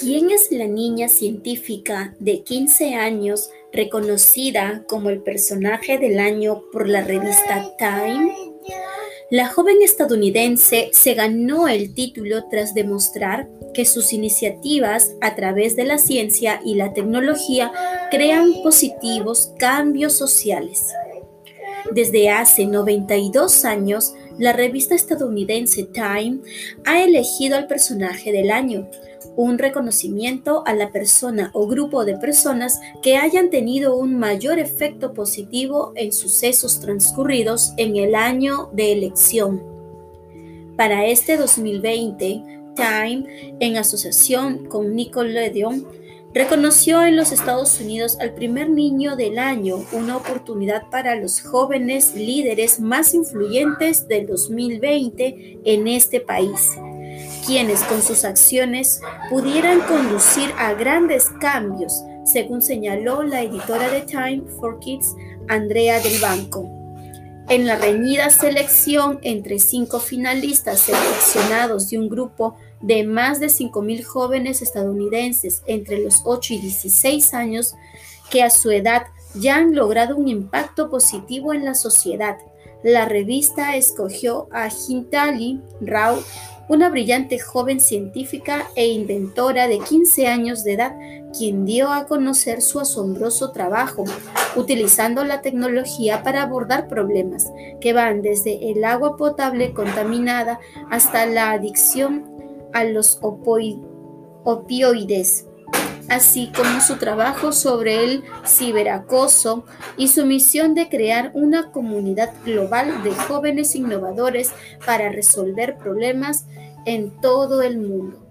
¿Quién es la niña científica de 15 años reconocida como el personaje del año por la revista Time? La joven estadounidense se ganó el título tras demostrar que sus iniciativas a través de la ciencia y la tecnología crean positivos cambios sociales. Desde hace 92 años, la revista estadounidense Time ha elegido al personaje del año, un reconocimiento a la persona o grupo de personas que hayan tenido un mayor efecto positivo en sucesos transcurridos en el año de elección. Para este 2020, Time, en asociación con Nickelodeon, reconoció en los Estados Unidos al primer niño del año, una oportunidad para los jóvenes líderes más influyentes del 2020 en este país quienes con sus acciones pudieran conducir a grandes cambios, según señaló la editora de Time for Kids, Andrea del Banco. En la reñida selección entre cinco finalistas seleccionados de un grupo de más de 5.000 jóvenes estadounidenses entre los 8 y 16 años que a su edad ya han logrado un impacto positivo en la sociedad, la revista escogió a Hintali Rao una brillante joven científica e inventora de 15 años de edad, quien dio a conocer su asombroso trabajo, utilizando la tecnología para abordar problemas que van desde el agua potable contaminada hasta la adicción a los opioides así como su trabajo sobre el ciberacoso y su misión de crear una comunidad global de jóvenes innovadores para resolver problemas en todo el mundo.